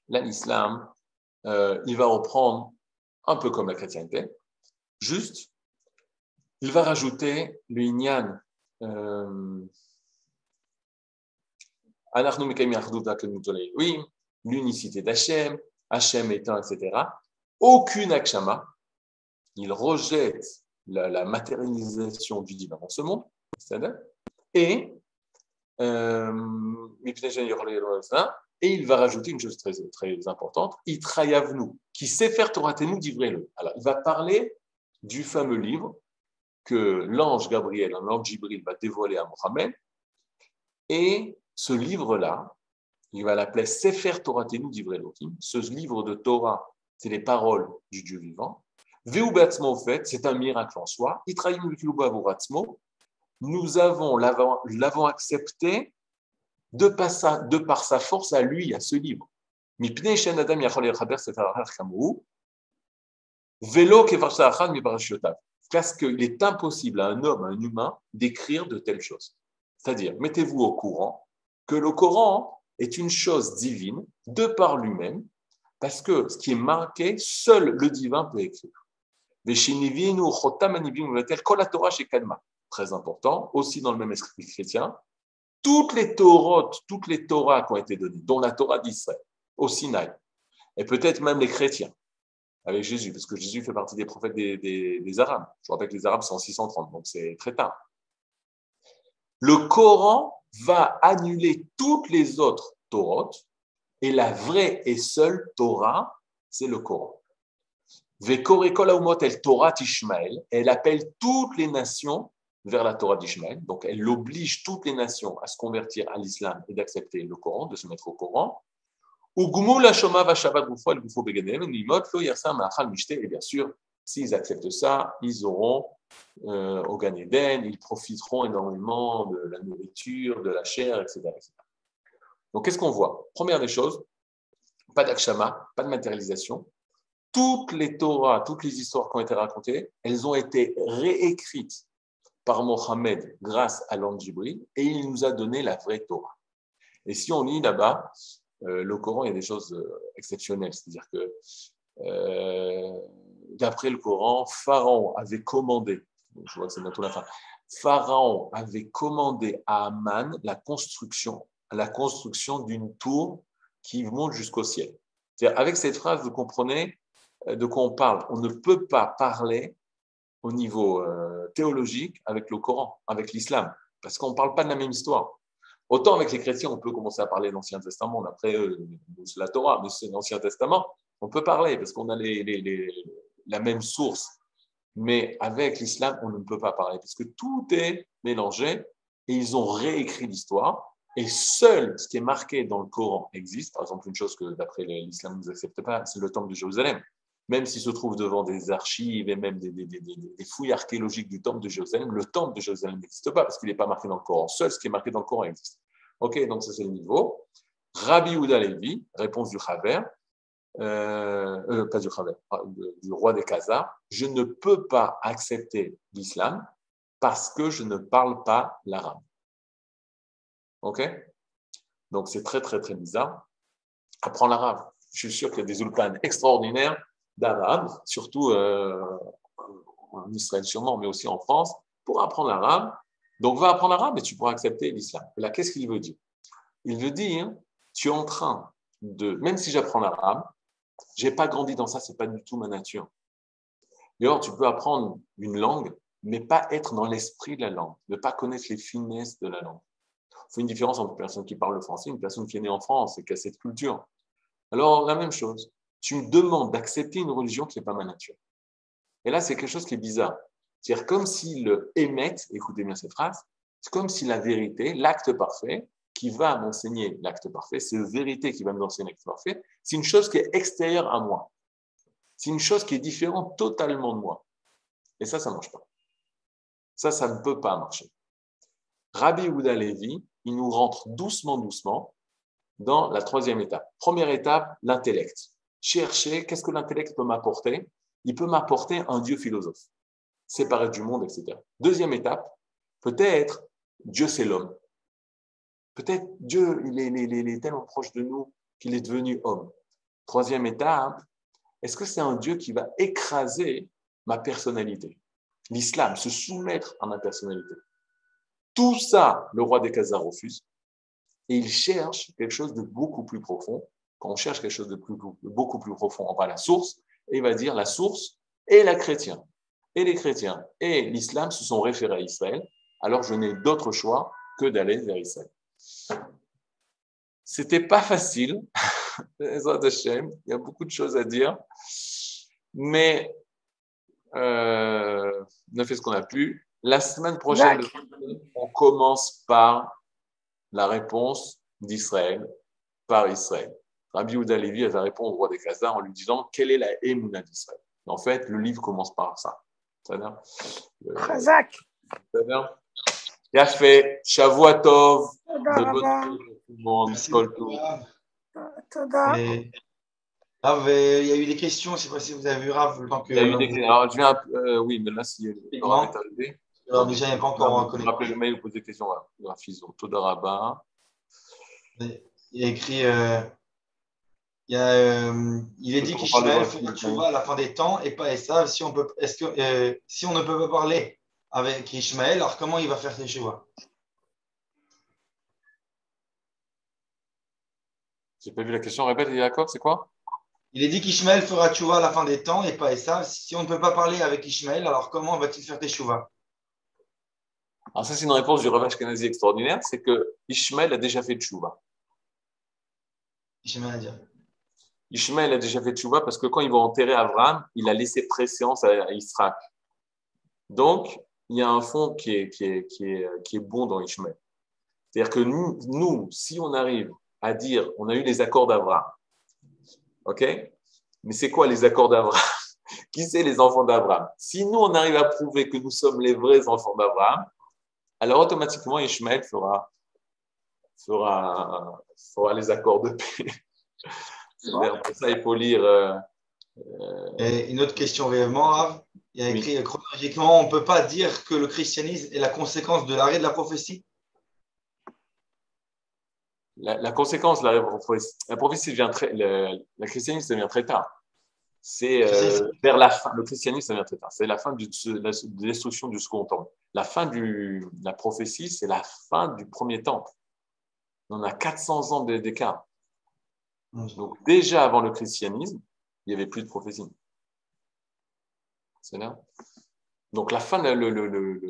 l'islam, euh, il va reprendre un peu comme la chrétienté, juste, il va rajouter le. Euh, oui, l'unicité d'Hachem, Hachem étant, etc. Aucune akshama. Il rejette la, matérialisation du divin dans ce monde. Et, euh, et il va rajouter une chose très, très importante, Itrayavnu, qui sait faire Toratenu d'ivrez-le. Alors, il va parler du fameux livre que l'ange Gabriel, l'ange Jibril va dévoiler à Mohammed. Et ce livre-là, il va l'appeler Sefer Toratenu d'Ivrelokim. Ce livre de Torah, c'est les paroles du Dieu vivant. Veubatzmo, fait, c'est un miracle en soi. Nous avons, l'avons accepté de par, sa, force à lui, à ce livre. Parce qu'il est impossible à un homme, à un humain, d'écrire de telles choses. C'est-à-dire, mettez-vous au courant que le Coran est une chose divine de par lui-même, parce que ce qui est marqué, seul le divin peut écrire. Très important, aussi dans le même esprit chrétien, toutes les Torahs, toutes les Torahs qui ont été données, dont la Torah d'Israël, au Sinaï, et peut-être même les chrétiens, avec Jésus, parce que Jésus fait partie des prophètes des, Arabes. Je rappelle que les Arabes sont en 630, donc c'est très tard. Le Coran va annuler toutes les autres Torahs et la vraie et seule Torah, c'est le Coran. Torah Elle appelle toutes les nations vers la Torah d'Ishmael. Donc, elle oblige toutes les nations à se convertir à l'islam et d'accepter le Coran, de se mettre au Coran. Et bien sûr, s'ils acceptent ça, ils auront euh, au Gan ils profiteront énormément de la nourriture, de la chair, etc. Donc, qu'est-ce qu'on voit? Première des choses, pas d'akshama, pas de matérialisation. Toutes les Torahs, toutes les histoires qui ont été racontées, elles ont été réécrites par Mohammed grâce à l'Anjibril et il nous a donné la vraie Torah. Et si on lit là-bas, euh, le Coran, il y a des choses euh, exceptionnelles. C'est-à-dire que d'après le Coran, Pharaon avait commandé, je vois que c'est bientôt la fin, Pharaon avait commandé à Aman la construction, la construction d'une tour qui monte jusqu'au ciel. Avec cette phrase, vous comprenez euh, de quoi on parle. On ne peut pas parler au niveau euh, théologique avec le Coran, avec l'islam, parce qu'on ne parle pas de la même histoire. Autant avec les chrétiens, on peut commencer à parler de l'Ancien Testament, après c'est la Torah, mais c'est l'Ancien Testament, on peut parler parce qu'on a les, la même source. Mais avec l'islam, on ne peut pas parler parce que tout est mélangé et ils ont réécrit l'histoire. Et seul ce qui est marqué dans le Coran existe. Par exemple, une chose que d'après l'islam ne accepte pas, c'est le temple de Jérusalem. Même s'il se trouve devant des archives et même des, fouilles archéologiques du temple de Jérusalem, le temple de Jérusalem n'existe pas parce qu'il n'est pas marqué dans le Coran. Seul ce qui est marqué dans le Coran existe. Ok, donc ça c'est le niveau. Rabbi Ouda Levi, réponse du Chaver, euh, euh, pas du, ah, du roi des Khazars, je ne peux pas accepter l'islam parce que je ne parle pas l'arabe. Ok? Donc c'est très très très bizarre. Apprends l'arabe. Je suis sûr qu'il y a des ulpans extraordinaires d'arabe, surtout euh, en Israël sûrement, mais aussi en France, pour apprendre l'arabe. Donc va apprendre l'arabe et tu pourras accepter l'islam. Là, qu'est-ce qu'il veut dire? Il veut dire, tu es en train de, même si j'apprends l'arabe, j'ai pas grandi dans ça, c'est pas du tout ma nature. D'ailleurs, tu peux apprendre une langue, mais pas être dans l'esprit de la langue, ne pas connaître les finesses de la langue. Il faut une différence entre une personne qui parle le français et une personne qui est née en France et qui a cette culture. Alors, la même chose. Tu me demandes d'accepter une religion qui n'est pas ma nature. Et là, c'est quelque chose qui est bizarre. C'est-à-dire comme s'il émettent, écoutez bien cette phrase, c'est comme si la vérité, l'acte parfait, qui va m'enseigner l'acte parfait, c'est la vérité qui va m'enseigner l'acte parfait, c'est une chose qui est extérieure à moi. C'est une chose qui est différente totalement de moi. Et ça, ça ne marche pas. Ça, ça ne peut pas marcher. Rabbi Ouda Levi, il nous rentre doucement, doucement dans la troisième étape. Première étape, l'intellect. Chercher qu'est-ce que l'intellect peut m'apporter. Il peut m'apporter un Dieu philosophe, séparé du monde, etc. Deuxième étape, peut-être Dieu c'est l'homme. Peut-être Dieu, il est, il tellement proche de nous qu'il est devenu homme. Troisième étape, est-ce que c'est un Dieu qui va écraser ma personnalité? L'islam, se soumettre à ma personnalité. Tout ça, le roi des Khazars refuse. Et il cherche quelque chose de beaucoup plus profond. Quand on cherche quelque chose de, beaucoup plus profond, on va à la source, et il va dire la source est la chrétienne. Et les chrétiens et l'islam se sont référés à Israël, alors je n'ai d'autre choix que d'aller vers Israël. C'était pas facile, il y a beaucoup de choses à dire, mais euh, on a fait ce qu'on a pu. La semaine prochaine, on commence par la réponse d'Israël, par Israël. Rabbi Ouda Levi a répondu au roi des Khazars en lui disant quelle est la émouna d'Israël? En fait, le livre commence par ça.
Khazak.
Il a fait Shavuatov, de bonne tout le monde,
Rav, euh, il y a eu des questions, je ne sais pas si vous avez vu Rav. Le temps que,
il y a eu des questions. Alors, je viens, euh, oui, mais là, si le Rav est arrivé.
Alors, déjà, il n'y a pas encore
connecté. Rappelez le mail ou posez des questions. Voilà. Graphiso, Todaraba.
Il a écrit. Euh, il, a, euh, il est dit qu'Ishmael fait à la fin des temps et pas Esav. Si on, peut, est-ce que, euh, si on ne peut pas parler avec Ishmael, alors comment il va faire ses choix?
J'ai pas vu la question. Répète, Jacob, c'est quoi?
Il est dit qu'Ishmael fera tchouva à la fin des temps et pas Esav. Si on ne peut pas parler avec Ishmael, alors comment va-t-il faire tes choix
Alors, ça, c'est une réponse du Rav Ashkenazi extraordinaire c'est que Ishmael a déjà fait tchouva.
Ishmael a dit.
Ishmael a déjà fait tchouva parce que quand ils vont enterrer Abraham, il a laissé préséance à Israël. Donc, il y a un fond qui est, qui est, qui est, qui est bon dans Ishmael. C'est-à-dire que nous, si on arrive à dire on a eu les accords d'Abraham. OK? Mais c'est quoi les accords d'Abraham Qui c'est les enfants d'Abraham Si nous, on arrive à prouver que nous sommes les vrais enfants d'Abraham, alors automatiquement, Ishmael fera, fera, fera les accords de paix. Pour ça, il faut lire. Euh,
euh, Et une autre question réellement, Il y a écrit chronologiquement on ne peut pas dire que le christianisme est la conséquence de l'arrêt de la prophétie?
La, conséquence de la, prophétie vient très, le, la christianisme ça vient très tard. C'est euh, vers la fin, le christianisme ça vient très tard. C'est la fin du, de la destruction du second temple. La fin de la prophétie, c'est la fin du premier temple. On a 400 ans d'écart. Donc déjà avant le christianisme, il n'y avait plus de prophétie. C'est là. Donc la fin, le, le, le,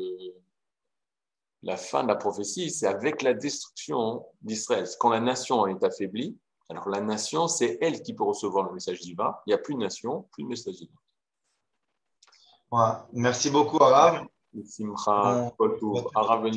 la fin de la prophétie, c'est avec la destruction d'Israël. Quand la nation est affaiblie, alors la nation, c'est elle qui peut recevoir le message divin. Il n'y a plus de nation, plus de message divin.
Merci beaucoup, Arabe.
Simcha, Arabe